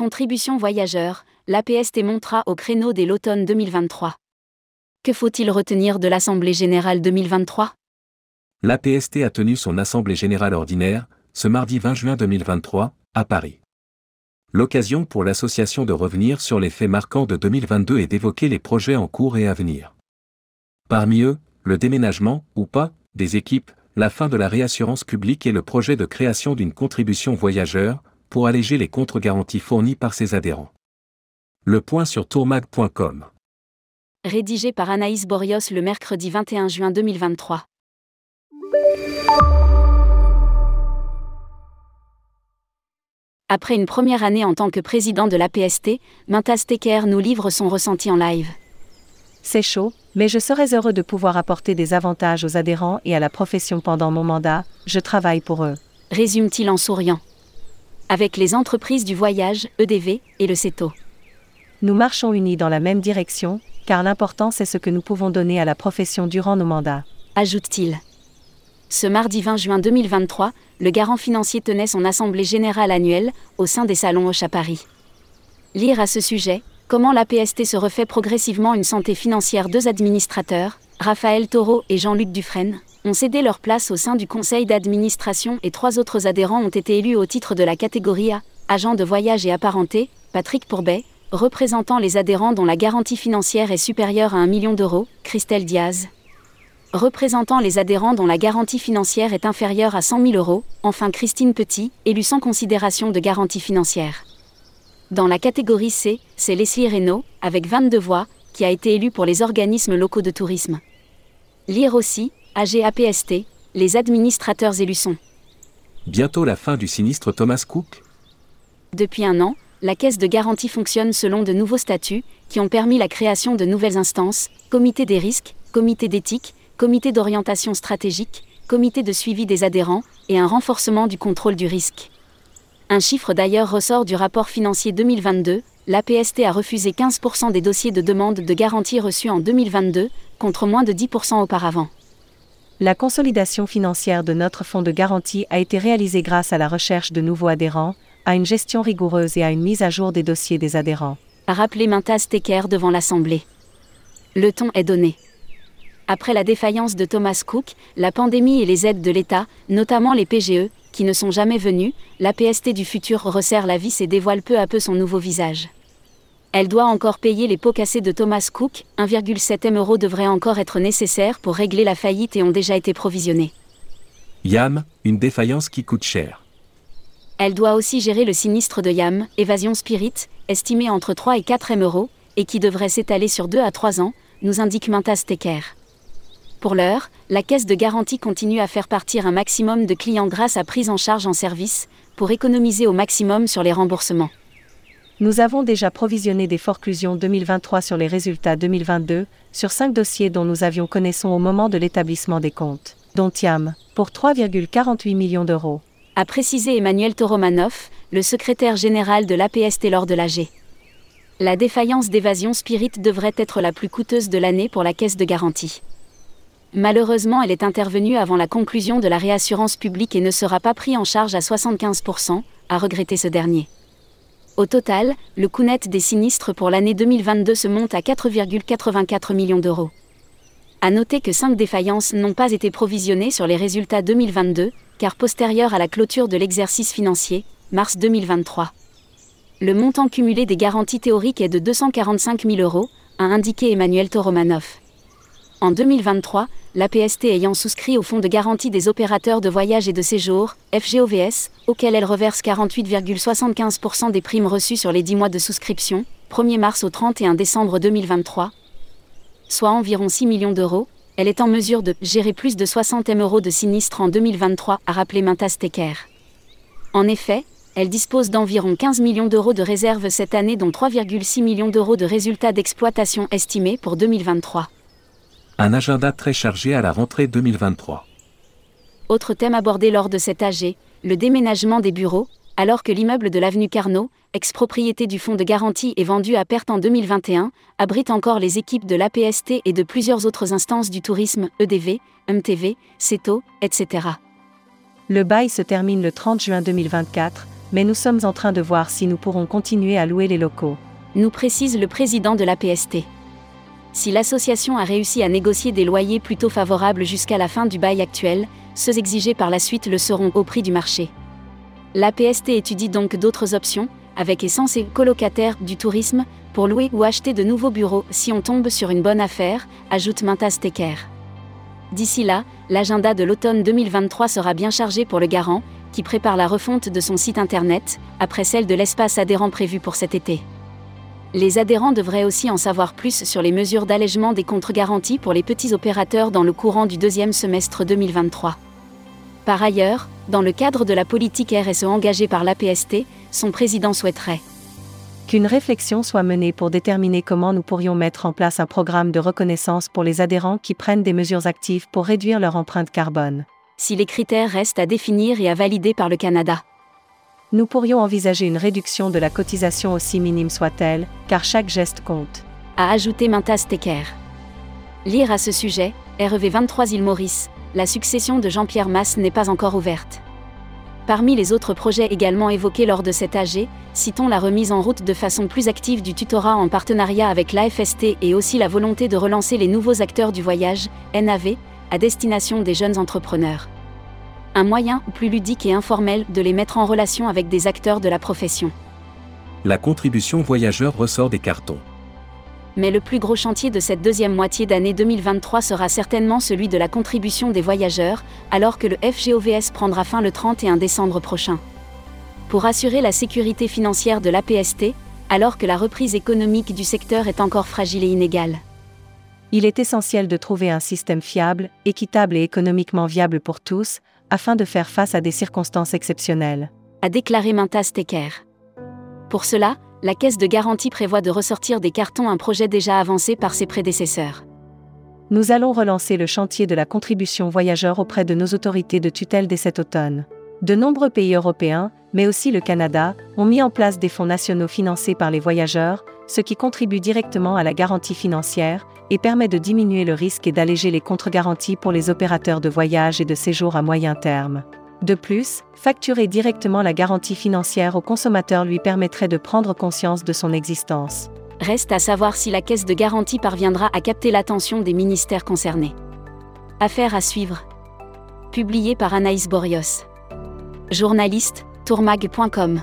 Contribution voyageur, l'APST montera au créneau dès l'automne 2023. Que faut-il retenir de l'Assemblée générale 2023 L'APST a tenu son Assemblée générale ordinaire, ce mardi 20 juin 2023, à Paris. L'occasion pour l'association de revenir sur les faits marquants de 2022 et d'évoquer les projets en cours et à venir. Parmi eux, le déménagement, ou pas, des équipes, la fin de la réassurance publique et le projet de création d'une contribution voyageur, pour alléger les contre-garanties fournies par ses adhérents. Le point sur tourmag.com. Rédigé par Anaïs Borios le mercredi 21 juin 2023. Après une première année en tant que président de l'APST, Mintas Teker nous livre son ressenti en live. C'est chaud, mais je serais heureux de pouvoir apporter des avantages aux adhérents et à la profession pendant mon mandat, je travaille pour eux. Résume-t-il en souriant avec les entreprises du voyage, EDV, et le CETO. Nous marchons unis dans la même direction, car l'important c'est ce que nous pouvons donner à la profession durant nos mandats. Ajoute-t-il. Ce mardi 20 juin 2023, le garant financier tenait son assemblée générale annuelle, au sein des salons Hoche à Paris. Lire à ce sujet, comment l'APST se refait progressivement une santé financière Deux administrateurs, Raphaël Taureau et Jean-Luc Dufresne, ont cédé leur place au sein du conseil d'administration et trois autres adhérents ont été élus au titre de la catégorie A, agent de voyage et apparenté, Patrick Pourbet, représentant les adhérents dont la garantie financière est supérieure à 1 million d'euros, Christelle Diaz. Représentant les adhérents dont la garantie financière est inférieure à 100 000 euros, enfin Christine Petit, élue sans considération de garantie financière. Dans la catégorie C, c'est Leslie Reynaud, avec 22 voix, qui a été élue pour les organismes locaux de tourisme. Lire aussi, AGAPST, les administrateurs élus sont. Bientôt la fin du sinistre Thomas Cook Depuis un an, la caisse de garantie fonctionne selon de nouveaux statuts, qui ont permis la création de nouvelles instances, comité des risques, comité d'éthique, comité d'orientation stratégique, comité de suivi des adhérents, et un renforcement du contrôle du risque. Un chiffre d'ailleurs ressort du rapport financier 2022, l'APST a refusé 15% des dossiers de demande de garantie reçus en 2022, contre moins de 10% auparavant. La consolidation financière de notre fonds de garantie a été réalisée grâce à la recherche de nouveaux adhérents, à une gestion rigoureuse et à une mise à jour des dossiers des adhérents. A rappelé Mintas Tecker devant l'Assemblée. Le ton est donné. Après la défaillance de Thomas Cook, la pandémie et les aides de l'État, notamment les PGE, qui ne sont jamais venus, la PST du futur resserre la vis et dévoile peu à peu son nouveau visage. Elle doit encore payer les pots cassés de Thomas Cook, 1,7 M euros devrait encore être nécessaire pour régler la faillite et ont déjà été provisionnés. YAM, une défaillance qui coûte cher. Elle doit aussi gérer le sinistre de YAM, Évasion Spirit, estimé entre 3 et 4 M euros, et qui devrait s'étaler sur 2 à 3 ans, nous indique Mintas Tecker. Pour l'heure, la caisse de garantie continue à faire partir un maximum de clients grâce à prise en charge en service, pour économiser au maximum sur les remboursements. Nous avons déjà provisionné des forclusions 2023 sur les résultats 2022, sur cinq dossiers dont nous avions connaissance au moment de l'établissement des comptes, dont TIAM, pour 3,48 millions d'euros. A précisé Emmanuel Toromanov, le secrétaire général de l'APST lors de l'AG. La défaillance d'évasion Spirit devrait être la plus coûteuse de l'année pour la caisse de garantie. Malheureusement, elle est intervenue avant la conclusion de la réassurance publique et ne sera pas prise en charge à 75%, a regretté ce dernier. Au total, le coût net des sinistres pour l'année 2022 se monte à 4,84 millions d'euros. À noter que 5 défaillances n'ont pas été provisionnées sur les résultats 2022, car postérieures à la clôture de l'exercice financier, mars 2023. Le montant cumulé des garanties théoriques est de 245 000 euros, a indiqué Emmanuel Toromanov. En 2023, l'APST ayant souscrit au fonds de garantie des opérateurs de voyage et de séjour, FGOVS, auquel elle reverse 48,75% des primes reçues sur les 10 mois de souscription, 1er mars au 31 décembre 2023, soit environ 6 millions d'euros, elle est en mesure de gérer plus de 60 M euros de sinistres en 2023, a rappelé Mintas Tecker. En effet, elle dispose d'environ 15 millions d'euros de réserves cette année, dont 3,6 millions d'euros de résultats d'exploitation estimés pour 2023 un agenda très chargé à la rentrée 2023. Autre thème abordé lors de cet AG, le déménagement des bureaux, alors que l'immeuble de l'avenue Carnot, ex-propriété du fonds de garantie et vendu à perte en 2021, abrite encore les équipes de l'APST et de plusieurs autres instances du tourisme, EDV, MTV, CETO, etc. Le bail se termine le 30 juin 2024, mais nous sommes en train de voir si nous pourrons continuer à louer les locaux. Nous précise le président de l'APST. Si l'association a réussi à négocier des loyers plutôt favorables jusqu'à la fin du bail actuel, ceux exigés par la suite le seront au prix du marché. L'APST étudie donc d'autres options, avec Essence et colocataires du tourisme, pour louer ou acheter de nouveaux bureaux si on tombe sur une bonne affaire, ajoute Mintas Tecker. D'ici là, l'agenda de l'automne 2023 sera bien chargé pour le garant, qui prépare la refonte de son site internet, après celle de l'espace adhérent prévu pour cet été. Les adhérents devraient aussi en savoir plus sur les mesures d'allègement des contre-garanties pour les petits opérateurs dans le courant du deuxième semestre 2023. Par ailleurs, dans le cadre de la politique RSE engagée par l'APST, son président souhaiterait qu'une réflexion soit menée pour déterminer comment nous pourrions mettre en place un programme de reconnaissance pour les adhérents qui prennent des mesures actives pour réduire leur empreinte carbone. Si les critères restent à définir et à valider par le Canada. Nous pourrions envisager une réduction de la cotisation aussi minime soit-elle, car chaque geste compte. A ajouté Mintas Tecker. Lire à ce sujet, REV 23 île Maurice, la succession de Jean-Pierre Masse n'est pas encore ouverte. Parmi les autres projets également évoqués lors de cet AG, citons la remise en route de façon plus active du tutorat en partenariat avec l'AFST et aussi la volonté de relancer les nouveaux acteurs du voyage, NAV, à destination des jeunes entrepreneurs. Un moyen plus ludique et informel de les mettre en relation avec des acteurs de la profession. La contribution voyageur ressort des cartons mais le plus gros chantier de cette deuxième moitié d'année 2023 sera certainement celui de la contribution des voyageurs, alors que le FGOVS prendra fin le 31 décembre prochain. Pour assurer la sécurité financière de l'APST, alors que la reprise économique du secteur est encore fragile et inégale. Il est essentiel de trouver un système fiable, équitable et économiquement viable pour tous, afin de faire face à des circonstances exceptionnelles. A déclaré Mintas Tecker. Pour cela, la caisse de garantie prévoit de ressortir des cartons un projet déjà avancé par ses prédécesseurs. Nous allons relancer le chantier de la contribution voyageur auprès de nos autorités de tutelle dès cet automne. De nombreux pays européens, mais aussi le Canada, ont mis en place des fonds nationaux financés par les voyageurs, ce qui contribue directement à la garantie financière et permet de diminuer le risque et d'alléger les contre-garanties pour les opérateurs de voyage et de séjour à moyen terme. De plus, facturer directement la garantie financière au consommateur lui permettrait de prendre conscience de son existence. Reste à savoir si la caisse de garantie parviendra à capter l'attention des ministères concernés. Affaire à suivre. Publié par Anaïs Borios. Journaliste, tourmag.com.